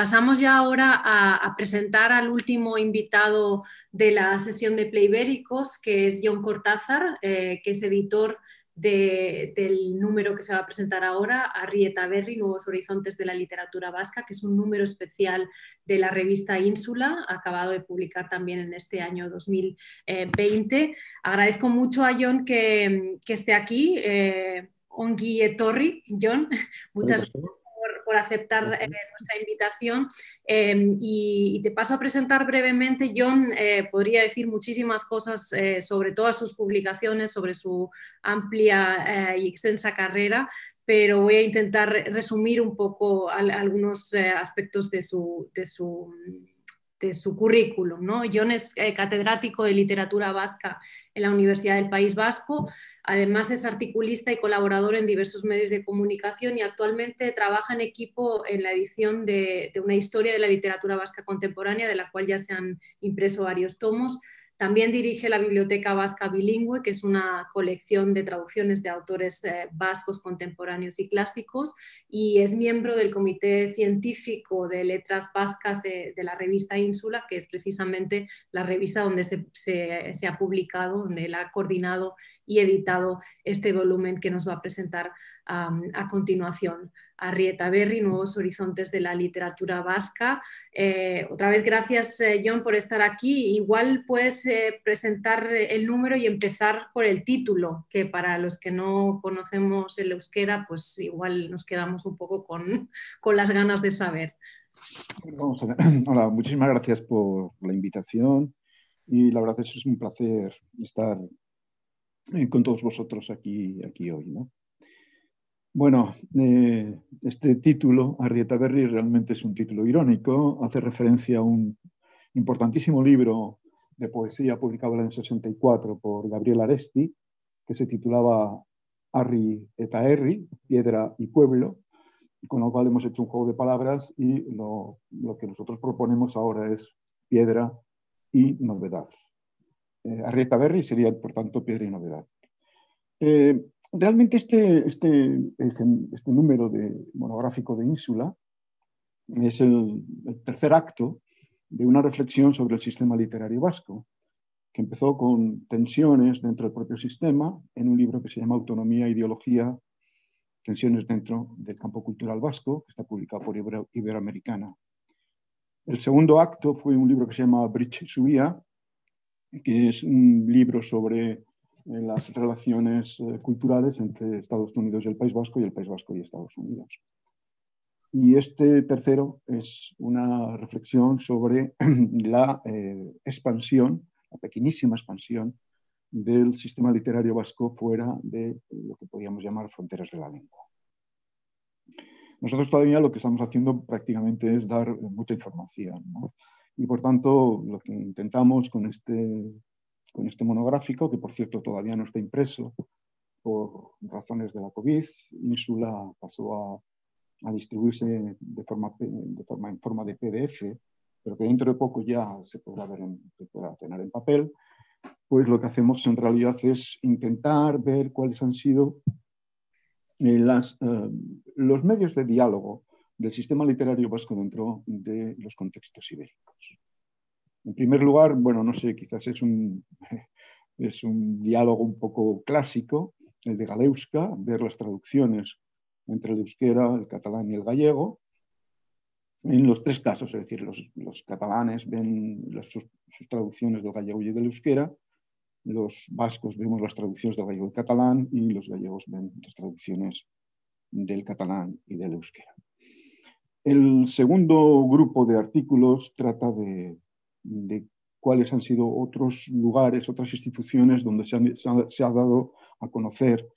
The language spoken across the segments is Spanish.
Pasamos ya ahora a, presentar al último invitado de la sesión de Playbéricos, que es John Cortázar, eh, que es editor del número que se va a presentar ahora, Arrieta Berri, Nuevos Horizontes de la Literatura Vasca, que es un número especial de la revista Ínsula, acabado de publicar también en este año 2020. Agradezco mucho a John que, esté aquí. Eh, Ongi Torri, John, muchas gracias por aceptar eh, nuestra invitación. Em, y, te paso a presentar brevemente. John eh, podría decir muchísimas cosas eh, sobre todas sus publicaciones, sobre su amplia y extensa carrera, pero voy a intentar resumir un poco algunos aspectos de su, de su de su currículum. ¿no? Es catedrático de literatura vasca en la Universidad del País Vasco, Además es articulista y colaborador en diversos medios de comunicación y actualmente trabaja en equipo en la edición de, una historia de la literatura vasca contemporánea, de la cual ya se han impreso varios tomos. También dirige la Biblioteca Vasca Bilingüe, que es una colección de traducciones de autores eh, vascos contemporáneos y clásicos, y es miembro del Comité Científico de Letras Vascas de, la revista Ínsula, que es precisamente la revista donde se, se ha publicado, donde él ha coordinado y editado este volumen que nos va a presentar a continuación. Arrieta Berri, Nuevos Horizontes de la Literatura Vasca. Eh, otra vez gracias, eh, John, por estar aquí. Igual puedes eh, presentar el número y empezar por el título, que para los que no conocemos el euskera, pues igual nos quedamos un poco con, con las ganas de saber. Vamos a ver. Hola, muchísimas gracias por la invitación y la verdad es que es un placer estar con todos vosotros aquí, aquí hoy. ¿no? Bueno, eh, este título, Arrieta Berry, realmente es un título irónico, hace referencia a un importantísimo libro de poesía publicado en el 64 por Gabriel Aresti, que se titulaba Arri eta Piedra y Pueblo, con lo cual hemos hecho un juego de palabras y lo, que nosotros proponemos ahora es piedra y novedad. Eh, Arrieta Berry sería, por tanto, piedra y novedad. Eh, realmente este, este, este número de, monográfico de Ínsula es el, tercer acto de una reflexión sobre el sistema literario vasco, que empezó con tensiones dentro del propio sistema en un libro que se llama Autonomía Ideología, tensiones dentro del campo cultural vasco, que está publicado por Iberoamericana. El segundo acto fue un libro que se llama Bridge Subía, que es un libro sobre en las relaciones eh, culturales entre Estados Unidos y el País Vasco y el País Vasco y Estados Unidos. Y este tercero es una reflexión sobre la eh, expansión, la pequeñísima expansión del sistema literario vasco fuera de lo que podríamos llamar fronteras de la lengua. Nosotros todavía lo que estamos haciendo prácticamente es dar mucha información. Y por tanto, lo que intentamos con este con este monográfico, que por cierto todavía no está impreso por razones de la COVID. Insula pasó a, distribuirse de forma, de forma, en forma de PDF, pero que dentro de poco ya se podrá, ver se podrá tener en papel. Pues lo que hacemos en realidad es intentar ver cuáles han sido eh, las, eh, los medios de diálogo del sistema literario vasco dentro de los contextos ibéricos. En primer lugar, bueno, no sé, quizás es un, es un diálogo un poco clásico, el de Galeuska, ver las traducciones entre el euskera, el catalán y el gallego. En los tres casos, es decir, los, catalanes ven sus, traducciones del gallego y del euskera, los vascos vemos las traducciones del gallego y catalán y los gallegos ven las traducciones del catalán y del euskera. El segundo grupo de artículos trata de, de cuáles han sido otros lugares, otras instituciones donde se, ha, dado a conocer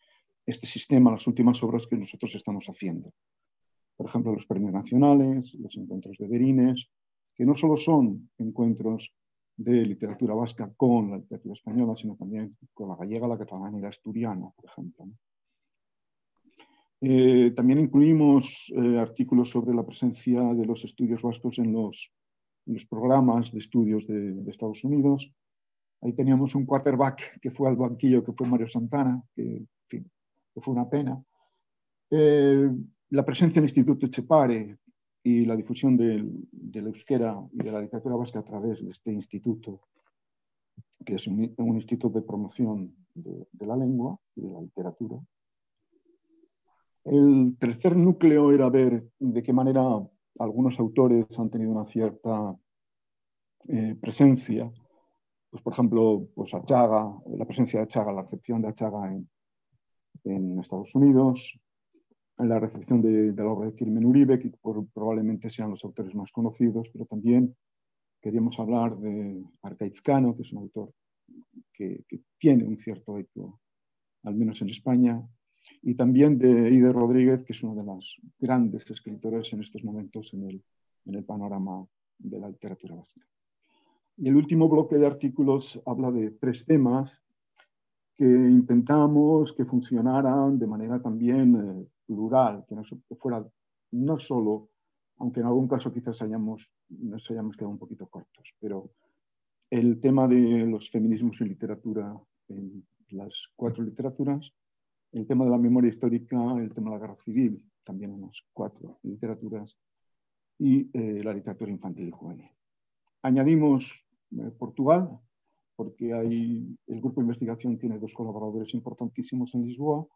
este sistema, las últimas obras que nosotros estamos haciendo. Por ejemplo, los premios nacionales, los encuentros de Berines, que no solo son encuentros de literatura vasca con la literatura española, sino también con la gallega, la catalana y la asturiana, por ejemplo. Eh, también incluimos eh, artículos sobre la presencia de los estudios vascos en los los programas de estudios de, Estados Unidos. Ahí teníamos un quarterback que fue al banquillo, que fue Mario Santana, que, fue una pena. Eh, la presencia del Instituto Chepare, y la difusión del, del, euskera y de la literatura vasca a través de este instituto, que es un, instituto de promoción de, de, la lengua y de la literatura. El tercer núcleo era ver de qué manera algunos autores han tenido una cierta eh, presencia, pues por ejemplo, pues Achaga, la presencia de Achaga, la recepción de Achaga en, en Estados Unidos, la recepción de, de, la obra de Kirmen Uribe, que probablemente sean los autores más conocidos, pero también queríamos hablar de Arcaizcano, que es un autor que, tiene un cierto eco, al menos en España, y también de Ide Rodríguez, que es una de las grandes escritoras en estos momentos en el, en el panorama de la literatura básica. Y el último bloque de artículos habla de tres temas que intentamos que funcionaran de manera también eh, plural, que no fuera no solo, aunque en algún caso quizás hayamos, nos hayamos quedado un poquito cortos, pero el tema de los feminismos en literatura, en las cuatro literaturas, el tema de la memoria histórica, el tema de la guerra civil, también en las cuatro literaturas, y eh, la literatura infantil y juvenil. Añadimos eh, Portugal, porque hay, el grupo de investigación tiene dos colaboradores importantísimos en Lisboa,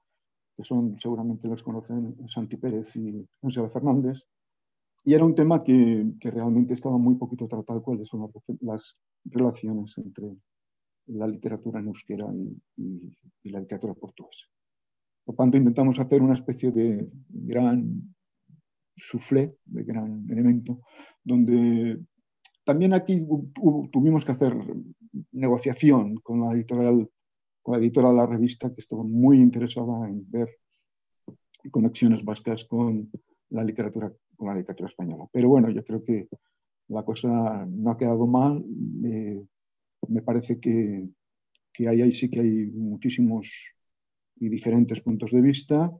que son, seguramente los conocen, Santi Pérez y José Fernández. Y era un tema que, que, realmente estaba muy poquito tratado, cuáles son las relaciones entre la literatura en euskera y, y, y, la literatura portuguesa. Por tanto, intentamos hacer una especie de gran soufflé, de gran elemento, donde también aquí tuvimos que hacer negociación con la editorial, con la editora de la revista, que estaba muy interesada en ver conexiones vascas con la literatura, con la literatura española. Pero bueno, yo creo que la cosa no ha quedado mal. Eh, me parece que, que ahí sí que hay muchísimos y diferentes puntos de vista.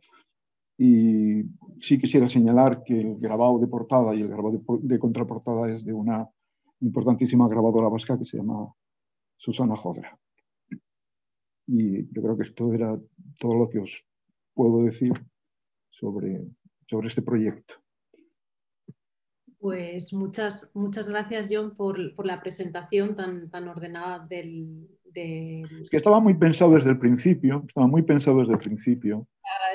Y sí quisiera señalar que el grabado de portada y el grabado de, contraportada es de una importantísima grabadora vasca que se llama Susana Jodra. Y yo creo que esto era todo lo que os puedo decir sobre, sobre este proyecto. Pues muchas, muchas gracias, John, por, por la presentación tan, tan ordenada del, del... Es que estaba muy pensado desde el principio, estaba muy pensado desde el principio.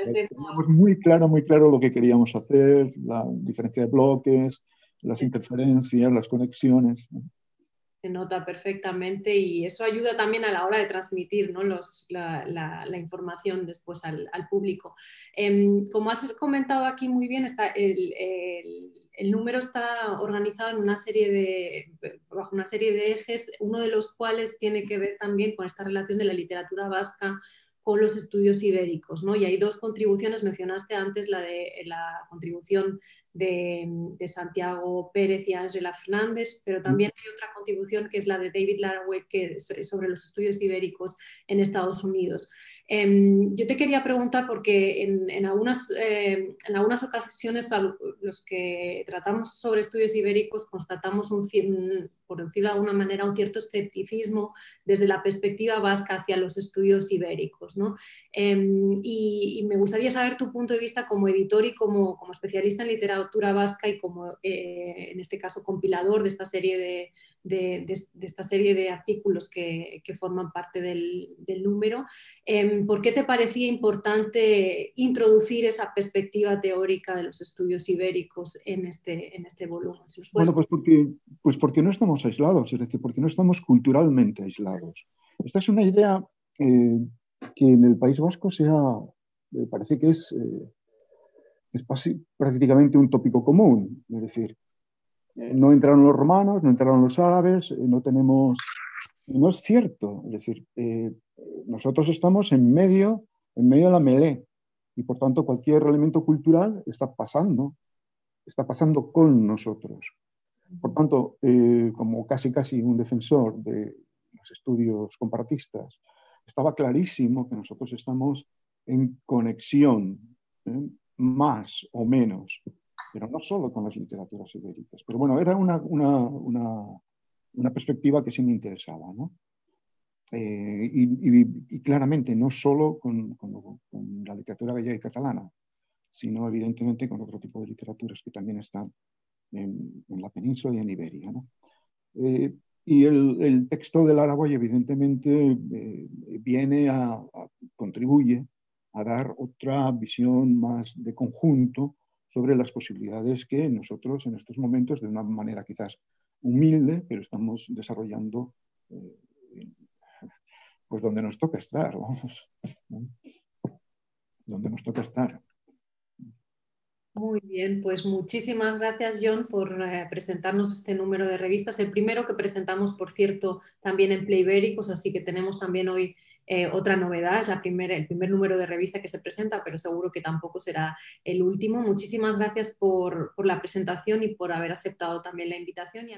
Teníamos muy claro, muy claro lo que queríamos hacer, la diferencia de bloques, las interferencias, las conexiones. Se nota perfectamente y eso ayuda también a la hora de transmitir ¿no? Los, la, la, información después al, al público. Eh, como has comentado aquí muy bien, está el, el, el, número está organizado en una serie de, bajo una serie de ejes, uno de los cuales tiene que ver también con esta relación de la literatura vasca con los estudios ibéricos. ¿no? Y hay dos contribuciones, mencionaste antes la de la contribución de, de, Santiago Pérez y Ángela Fernández, pero también hay otra contribución que es la de David Laraway, que es sobre los estudios ibéricos en Estados Unidos. Eh, yo te quería preguntar, porque en, en, algunas, eh, en algunas ocasiones los que tratamos sobre estudios ibéricos constatamos, un, por decirlo de alguna manera, un cierto escepticismo desde la perspectiva vasca hacia los estudios ibéricos. ¿no? Eh, y, y, me gustaría saber tu punto de vista como editor y como, como especialista en literatura vasca y como, eh, en este caso, compilador de esta serie de, de, esta serie de artículos que, que forman parte del, del número. Eh, ¿Por qué te parecía importante introducir esa perspectiva teórica de los estudios ibéricos en este, en este volumen? ¿Si bueno, pues porque, pues porque no estamos aislados, es decir, porque no estamos culturalmente aislados. Esta es una idea eh, que en el País Vasco sea, parece que es, eh, es prácticamente un tópico común. Es decir, eh, no entraron los romanos, no entraron los árabes, eh, no tenemos... No es cierto, es decir, eh, nosotros estamos en medio, en medio de la melee y por tanto cualquier elemento cultural está pasando, está pasando con nosotros. Por tanto, como casi casi un defensor de los estudios comparatistas, estaba clarísimo que nosotros estamos en conexión. Más o menos, pero no solo con las literaturas ibéricas. Pero bueno, era una, una, una, una perspectiva que sí me interesaba, ¿no? Eh, y, y, y, claramente no solo con, con, con, la literatura gallega y catalana, sino evidentemente con otro tipo de literaturas que también están en, la península y en Iberia. Eh, y el, texto del Araguay evidentemente eh, viene a, contribuye a dar otra visión más de conjunto sobre las posibilidades que nosotros en estos momentos, de una manera quizás humilde, pero estamos desarrollando eh, pues donde nos toca estar, vamos, donde nos toca estar. Muy bien, pues muchísimas gracias John por eh, presentarnos este número de revistas. El primero que presentamos, por cierto, también en Playbéricos, así que tenemos también hoy eh, otra novedad, es la primera, el primer número de revista que se presenta, pero seguro que tampoco será el último. Muchísimas gracias por, por la presentación y por haber aceptado también la invitación. Y